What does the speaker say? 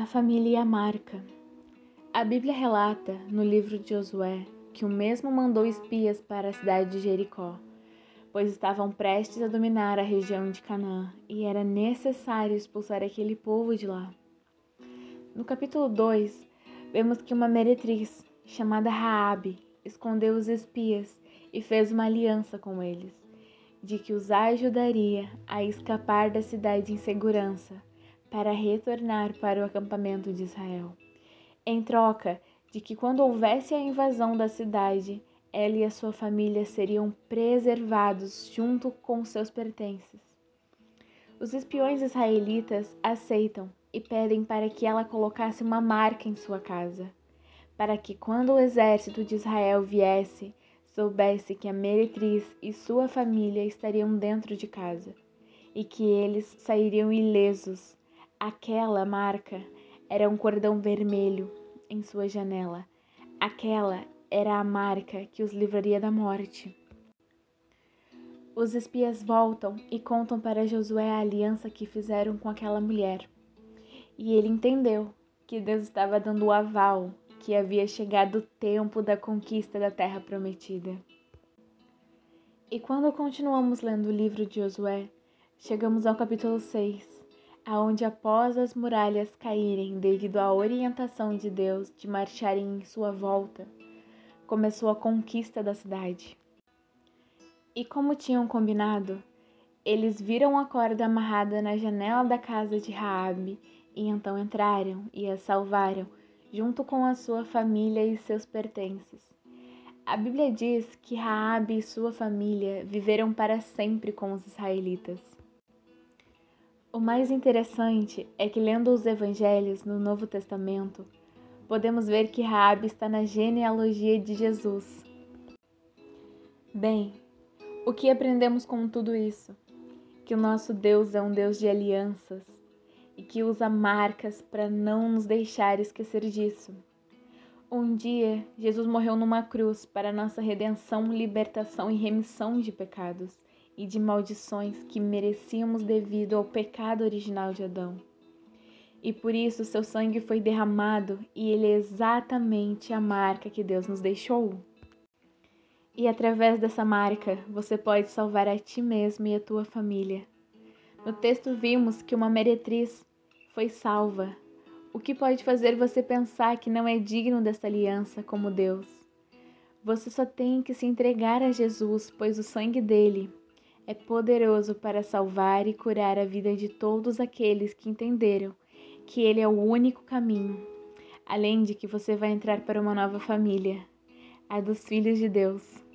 A família e a marca. A Bíblia relata, no livro de Josué, que o mesmo mandou espias para a cidade de Jericó, pois estavam prestes a dominar a região de Canaã e era necessário expulsar aquele povo de lá. No capítulo 2, vemos que uma meretriz chamada Raabe escondeu os espias e fez uma aliança com eles, de que os ajudaria a escapar da cidade em segurança para retornar para o acampamento de Israel, em troca de que, quando houvesse a invasão da cidade, ela e a sua família seriam preservados junto com seus pertences. Os espiões israelitas aceitam e pedem para que ela colocasse uma marca em sua casa, para que, quando o exército de Israel viesse, soubesse que a meretriz e sua família estariam dentro de casa e que eles sairiam ilesos Aquela marca era um cordão vermelho em sua janela. Aquela era a marca que os livraria da morte. Os espias voltam e contam para Josué a aliança que fizeram com aquela mulher. E ele entendeu que Deus estava dando o aval que havia chegado o tempo da conquista da terra prometida. E quando continuamos lendo o livro de Josué, chegamos ao capítulo 6 aonde após as muralhas caírem devido à orientação de Deus de marcharem em sua volta, começou a conquista da cidade. E como tinham combinado, eles viram a corda amarrada na janela da casa de Raabe e então entraram e a salvaram, junto com a sua família e seus pertences. A Bíblia diz que Raabe e sua família viveram para sempre com os israelitas. O mais interessante é que lendo os evangelhos no Novo Testamento, podemos ver que Raabe está na genealogia de Jesus. Bem, o que aprendemos com tudo isso? Que o nosso Deus é um Deus de alianças e que usa marcas para não nos deixar esquecer disso. Um dia, Jesus morreu numa cruz para nossa redenção, libertação e remissão de pecados e de maldições que merecíamos devido ao pecado original de Adão. E por isso seu sangue foi derramado e ele é exatamente a marca que Deus nos deixou. E através dessa marca você pode salvar a ti mesmo e a tua família. No texto vimos que uma meretriz foi salva, o que pode fazer você pensar que não é digno dessa aliança como Deus. Você só tem que se entregar a Jesus, pois o sangue dele é poderoso para salvar e curar a vida de todos aqueles que entenderam que Ele é o único caminho, além de que você vai entrar para uma nova família, a dos filhos de Deus.